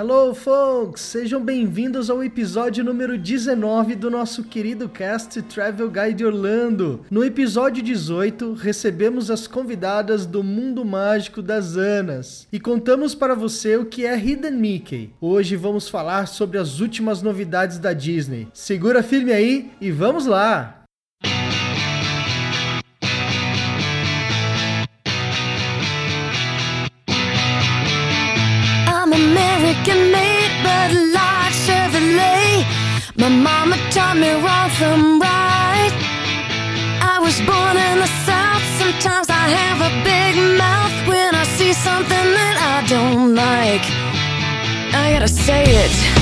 Hello, folks! Sejam bem-vindos ao episódio número 19 do nosso querido cast Travel Guide Orlando. No episódio 18, recebemos as convidadas do mundo mágico das Anas e contamos para você o que é Hidden Mickey. Hoje vamos falar sobre as últimas novidades da Disney. Segura firme aí e vamos lá! Like. I gotta say it.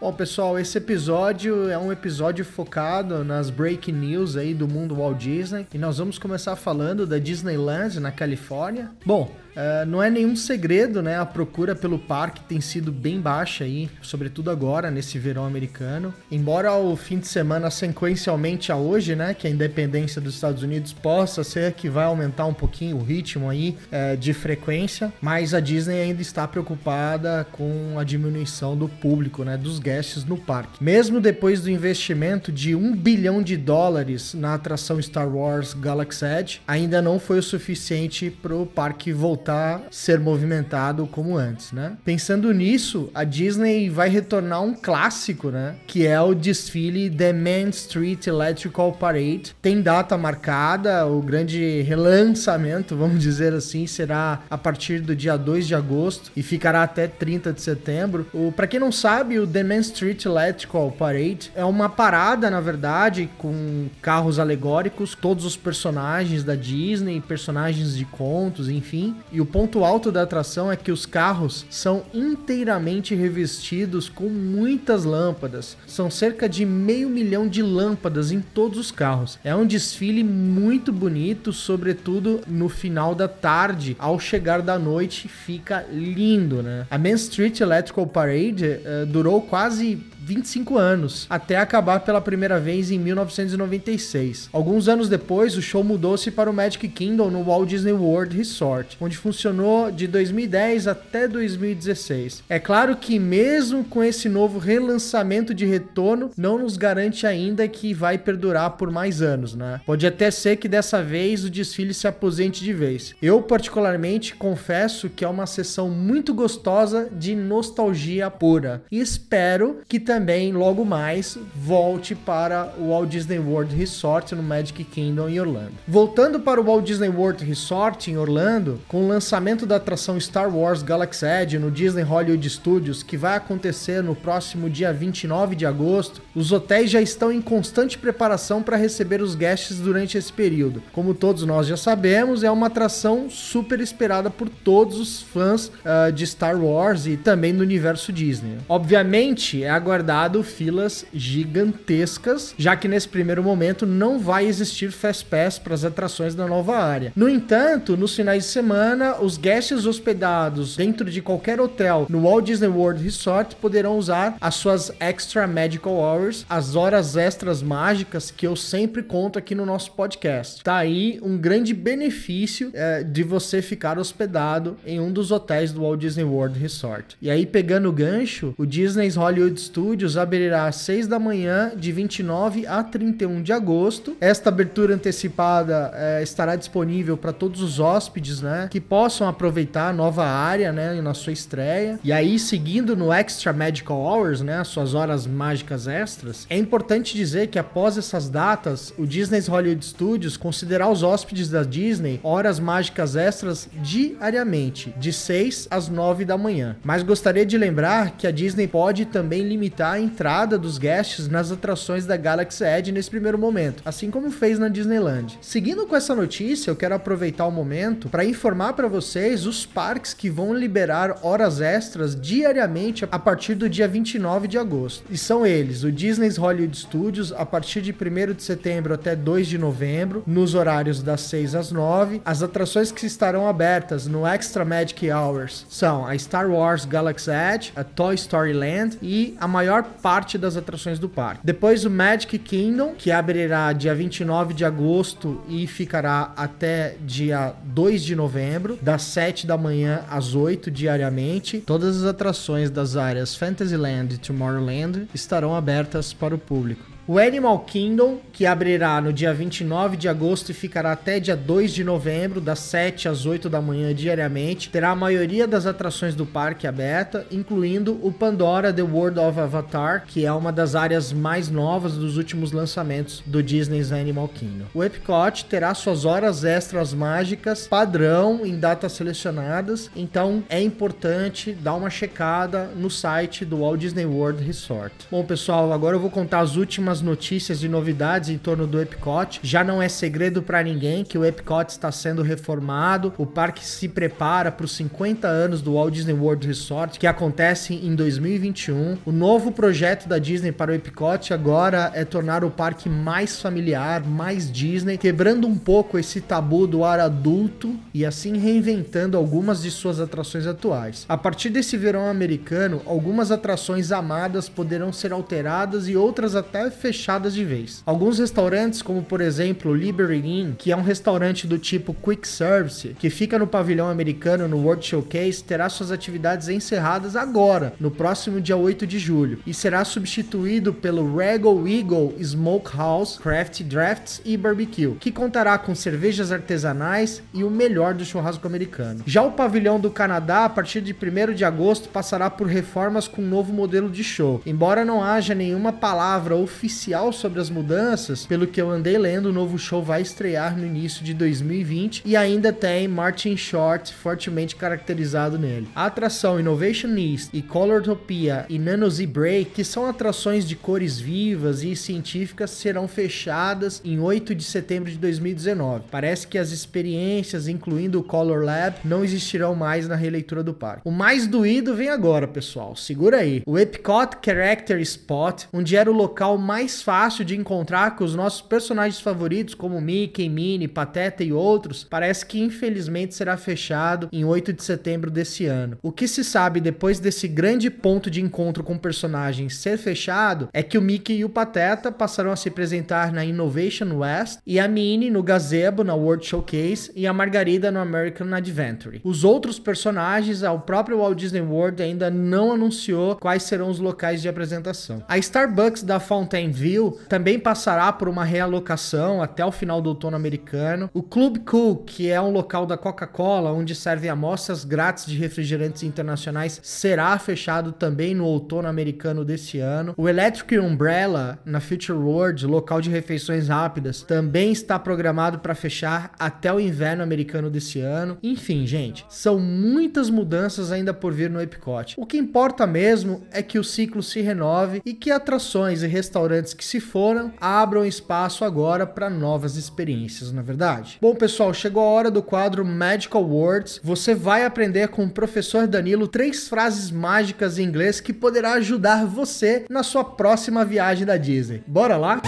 Bom, pessoal, esse episódio é um episódio focado nas breaking news aí do mundo Walt Disney e nós vamos começar falando da Disneyland na Califórnia. Bom, eh, não é nenhum segredo, né? A procura pelo parque tem sido bem baixa aí, sobretudo agora nesse verão americano. Embora o fim de semana sequencialmente a hoje, né, que a independência dos Estados Unidos possa ser que vai aumentar um pouquinho o ritmo aí eh, de frequência, mas a Disney ainda está preocupada com a diminuição do público, né, dos guests no parque. Mesmo depois do investimento de um bilhão de dólares na atração Star Wars Galaxy Edge, ainda não foi o suficiente para o parque voltar a ser movimentado como antes, né? Pensando nisso, a Disney vai retornar um clássico, né? Que é o desfile The Main Street Electrical Parade. Tem data marcada, o grande relançamento, vamos dizer assim, será a partir do dia 2 de agosto e ficará até 30 de setembro. O para quem não sabe, o The Main Street Electrical Parade é uma parada, na verdade, com carros alegóricos, todos os personagens da Disney, personagens de contos, enfim. E o ponto alto da atração é que os carros são inteiramente revestidos com muitas lâmpadas. São cerca de meio milhão de lâmpadas em todos os carros. É um desfile muito bonito, sobretudo no final da tarde. Ao chegar da noite, fica lindo, né? A Main Street Electrical Parade eh, durou quase 25 anos, até acabar pela primeira vez em 1996. Alguns anos depois, o show mudou-se para o Magic Kingdom no Walt Disney World Resort, onde funcionou de 2010 até 2016. É claro que mesmo com esse novo relançamento de retorno, não nos garante ainda que vai perdurar por mais anos, né? Pode até ser que dessa vez o desfile se aposente de vez. Eu particularmente confesso que é uma sessão muito gostosa de nostalgia pura e espero que também logo mais volte para o Walt Disney World Resort no Magic Kingdom em Orlando. Voltando para o Walt Disney World Resort em Orlando, com o lançamento da atração Star Wars Galaxy Edge no Disney Hollywood Studios, que vai acontecer no próximo dia 29 de agosto, os hotéis já estão em constante preparação para receber os guests durante esse período. Como todos nós já sabemos, é uma atração super esperada por todos os fãs ah, de Star Wars e também do universo Disney. Obviamente, é aguardado filas gigantescas, já que nesse primeiro momento não vai existir Fast Pass para as atrações da nova área. No entanto, nos finais de semana, os guests hospedados dentro de qualquer hotel no Walt Disney World Resort poderão usar as suas Extra Magical Hours, as horas extras mágicas que eu sempre conto aqui no nosso podcast. Tá aí um grande benefício é, de você ficar hospedado em um dos hotéis do Walt Disney World Resort. E aí, pegando o gancho, o Disney's Hollywood Studios abrirá às 6 da manhã de 29 a 31 de agosto. Esta abertura antecipada é, estará disponível para todos os hóspedes, né, que possam aproveitar a nova área, né, na sua estreia. E aí, seguindo no Extra Magical Hours, né, as suas horas mágicas extras, é importante dizer que após essas datas, o Disney's Hollywood Studios considerará os hóspedes da Disney horas mágicas extras diariamente, de 6 às 9 da manhã. Mas gostaria de lembrar que a Disney pode também limitar a entrada dos guests nas atrações da Galaxy Edge nesse primeiro momento, assim como fez na Disneyland. Seguindo com essa notícia, eu quero aproveitar o momento para informar para vocês os parques que vão liberar horas extras diariamente a partir do dia 29 de agosto. E são eles: o Disney's Hollywood Studios a partir de 1 de setembro até 2 de novembro, nos horários das 6 às 9. As atrações que estarão abertas no Extra Magic Hours são a Star Wars Galaxy Edge, a Toy Story Land e a maior parte das atrações do parque. Depois o Magic Kingdom, que abrirá dia 29 de agosto e ficará até dia 2 de novembro, das 7 da manhã às 8 diariamente. Todas as atrações das áreas Fantasyland e Tomorrowland estarão abertas para o público. O Animal Kingdom, que abrirá no dia 29 de agosto e ficará até dia 2 de novembro, das 7 às 8 da manhã diariamente, terá a maioria das atrações do parque aberta, incluindo o Pandora The World of Avatar, que é uma das áreas mais novas dos últimos lançamentos do Disney's Animal Kingdom. O Epcot terá suas horas extras mágicas padrão em datas selecionadas, então é importante dar uma checada no site do Walt Disney World Resort. Bom, pessoal, agora eu vou contar as últimas algumas notícias e novidades em torno do Epcot. Já não é segredo para ninguém que o Epcot está sendo reformado. O parque se prepara para os 50 anos do Walt Disney World Resort, que acontece em 2021. O novo projeto da Disney para o Epcot agora é tornar o parque mais familiar, mais Disney, quebrando um pouco esse tabu do ar adulto e assim reinventando algumas de suas atrações atuais. A partir desse verão americano, algumas atrações amadas poderão ser alteradas e outras até fechadas de vez. Alguns restaurantes, como por exemplo o Liberty Inn, que é um restaurante do tipo quick service, que fica no pavilhão americano no World Showcase, terá suas atividades encerradas agora, no próximo dia 8 de julho, e será substituído pelo Regal Eagle Smokehouse, Craft Drafts e Barbecue, que contará com cervejas artesanais e o melhor do churrasco americano. Já o pavilhão do Canadá, a partir de 1 de agosto, passará por reformas com um novo modelo de show. Embora não haja nenhuma palavra oficial oficial sobre as mudanças, pelo que eu andei lendo, o novo show vai estrear no início de 2020 e ainda tem Martin Short fortemente caracterizado nele. A atração Innovation East e Colortopia e Nano Z Break, que são atrações de cores vivas e científicas, serão fechadas em 8 de setembro de 2019. Parece que as experiências, incluindo o Color Lab, não existirão mais na releitura do parque. O mais doído vem agora, pessoal. Segura aí. O Epcot Character Spot, onde era o local mais mais fácil de encontrar com os nossos personagens favoritos, como Mickey, Minnie, Pateta e outros, parece que infelizmente será fechado em 8 de setembro desse ano. O que se sabe depois desse grande ponto de encontro com personagens ser fechado é que o Mickey e o Pateta passarão a se apresentar na Innovation West e a Minnie no Gazebo na World Showcase e a Margarida no American Adventure. Os outros personagens, o próprio Walt Disney World ainda não anunciou quais serão os locais de apresentação. A Starbucks da Fountain View também passará por uma realocação até o final do outono americano. O Club Cool, que é um local da Coca-Cola onde servem amostras grátis de refrigerantes internacionais, será fechado também no outono americano desse ano. O Electric Umbrella na Future World, local de refeições rápidas, também está programado para fechar até o inverno americano desse ano. Enfim, gente, são muitas mudanças ainda por vir no Epcot. O que importa mesmo é que o ciclo se renove e que atrações e restaurantes que se foram abram espaço agora para novas experiências, na é verdade. Bom, pessoal, chegou a hora do quadro Magical Words. Você vai aprender com o professor Danilo três frases mágicas em inglês que poderá ajudar você na sua próxima viagem da Disney. Bora lá?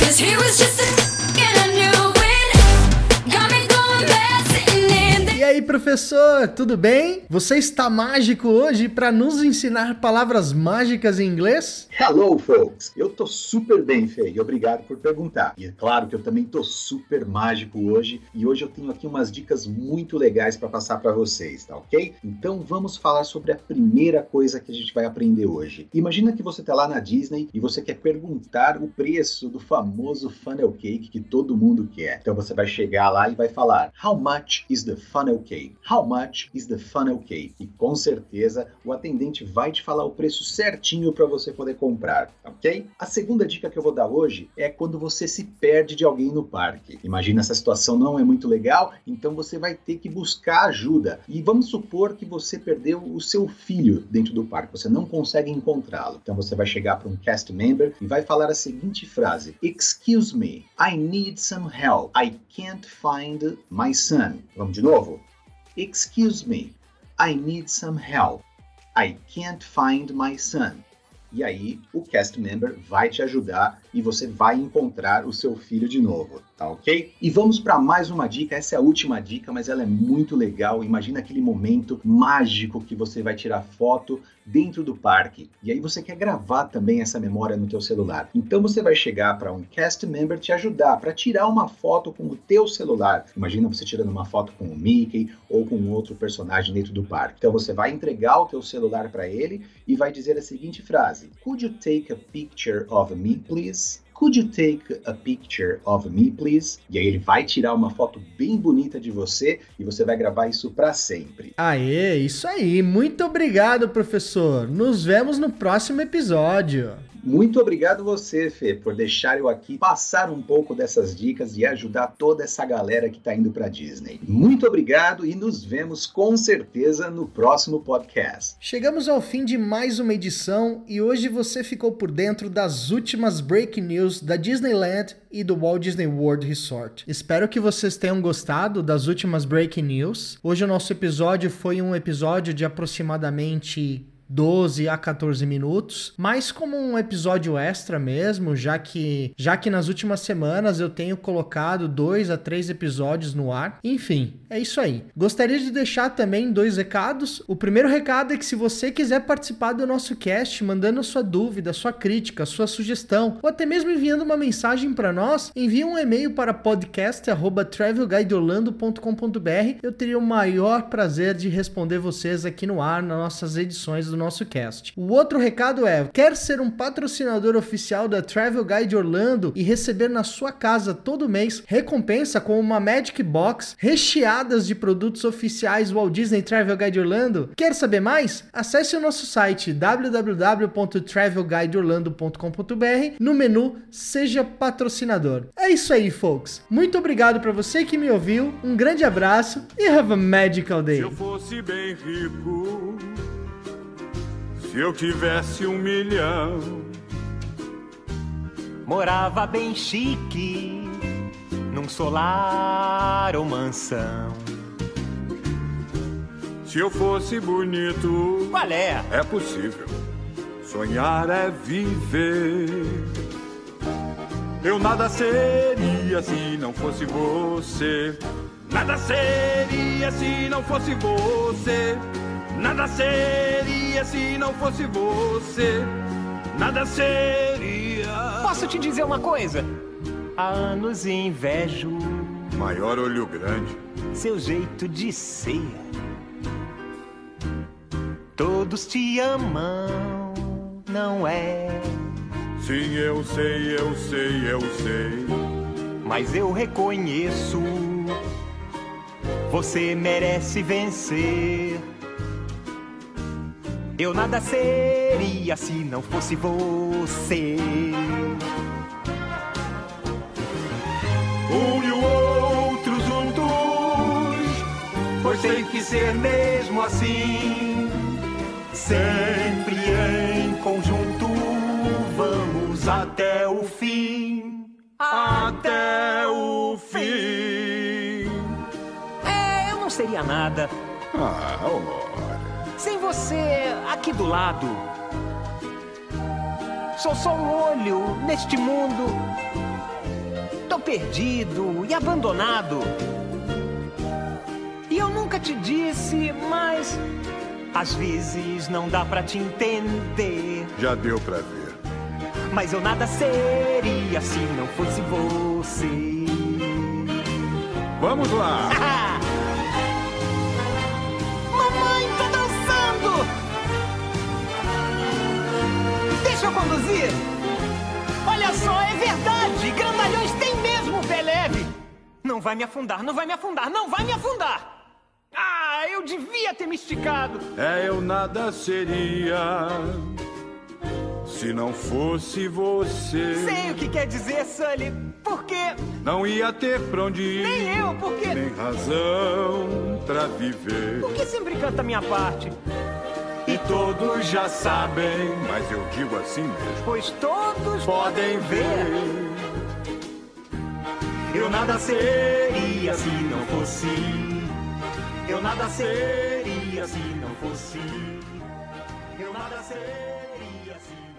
E aí, professor, tudo bem? Você está mágico hoje para nos ensinar palavras mágicas em inglês? Hello, folks! Eu tô super bem, Fê, e obrigado por perguntar. E é claro que eu também tô super mágico hoje, e hoje eu tenho aqui umas dicas muito legais para passar para vocês, tá ok? Então vamos falar sobre a primeira coisa que a gente vai aprender hoje. Imagina que você tá lá na Disney e você quer perguntar o preço do famoso funnel cake que todo mundo quer. Então você vai chegar lá e vai falar: How much is the funnel funnel cake? How much is the funnel cake? E com certeza o atendente vai te falar o preço certinho para você poder comprar, ok? A segunda dica que eu vou dar hoje é quando você se perde de alguém no parque. Imagina essa situação não é muito legal, então você vai ter que buscar ajuda. E vamos supor que você perdeu o seu filho dentro do parque, você não consegue encontrá-lo. Então você vai chegar para um cast member e vai falar a seguinte frase: Excuse me, I need some help. I can't find my son. Vamos de novo? Excuse me, I need some help. I can't find my son. E aí o cast member vai te ajudar e você vai encontrar o seu filho de novo, tá ok? E vamos para mais uma dica, essa é a última dica, mas ela é muito legal. Imagina aquele momento mágico que você vai tirar foto dentro do parque. E aí você quer gravar também essa memória no teu celular. Então você vai chegar para um cast member te ajudar para tirar uma foto com o teu celular. Imagina você tirando uma foto com o Mickey ou com outro personagem dentro do parque. Então você vai entregar o teu celular para ele e vai dizer a seguinte frase: Could you take a picture of me, please? Could you take a picture of me, please? E aí ele vai tirar uma foto bem bonita de você e você vai gravar isso para sempre. Aê, isso aí. Muito obrigado, professor. Nos vemos no próximo episódio. Muito obrigado você, Fê, por deixar eu aqui passar um pouco dessas dicas e ajudar toda essa galera que está indo para Disney. Muito obrigado e nos vemos com certeza no próximo podcast. Chegamos ao fim de mais uma edição e hoje você ficou por dentro das últimas breaking news da Disneyland e do Walt Disney World Resort. Espero que vocês tenham gostado das últimas breaking news. Hoje o nosso episódio foi um episódio de aproximadamente 12 a 14 minutos, mais como um episódio extra mesmo, já que já que nas últimas semanas eu tenho colocado dois a três episódios no ar. Enfim, é isso aí. Gostaria de deixar também dois recados. O primeiro recado é que se você quiser participar do nosso cast, mandando sua dúvida, sua crítica, sua sugestão, ou até mesmo enviando uma mensagem para nós, envie um e-mail para podcast@travelguideorlando.com.br. Eu teria o maior prazer de responder vocês aqui no ar nas nossas edições do nosso cast. O outro recado é: quer ser um patrocinador oficial da Travel Guide Orlando e receber na sua casa todo mês recompensa com uma Magic Box recheadas de produtos oficiais Walt Disney Travel Guide Orlando? Quer saber mais? Acesse o nosso site www.travelguideorlando.com.br no menu Seja Patrocinador. É isso aí, folks. Muito obrigado para você que me ouviu. Um grande abraço e have a magical day. Se eu fosse bem rico, se eu tivesse um milhão, Morava bem chique, num solar ou mansão. se eu fosse bonito, Qual é? é possível. Sonhar é viver. Eu nada seria se não fosse você. Nada seria se não fosse você. Nada seria se não fosse você. Nada seria. Posso te dizer uma coisa? Há anos invejo Maior olho grande. seu jeito de ser. Todos te amam, não é? Sim, eu sei, eu sei, eu sei. Mas eu reconheço. Você merece vencer. Eu nada seria se não fosse você. Um e o outro juntos, pois tem que ser mesmo assim. Sempre em conjunto, vamos até o fim. Até o fim. É, eu não seria nada Ah, ora. Sem você aqui do lado. Sou só um olho neste mundo. Tô perdido e abandonado. E eu nunca te disse, mas às vezes não dá pra te entender. Já deu pra ver. Mas eu nada seria se não fosse você. Vamos lá. Deixa eu conduzir! Olha só, é verdade! Grandalhões tem mesmo pé leve! Não vai me afundar, não vai me afundar, não vai me afundar! eu devia ter me esticado. É, eu nada seria se não fosse você. Sei o que quer dizer, Sully. Por quê? Não ia ter pra onde ir. Nem eu, por quê? Nem razão pra viver. Por que sempre canta a minha parte? Todos já sabem, mas eu digo assim mesmo. Pois todos Podem ver. Eu nada seria se não fosse. Eu nada seria se não fosse. Eu nada seria se não fosse.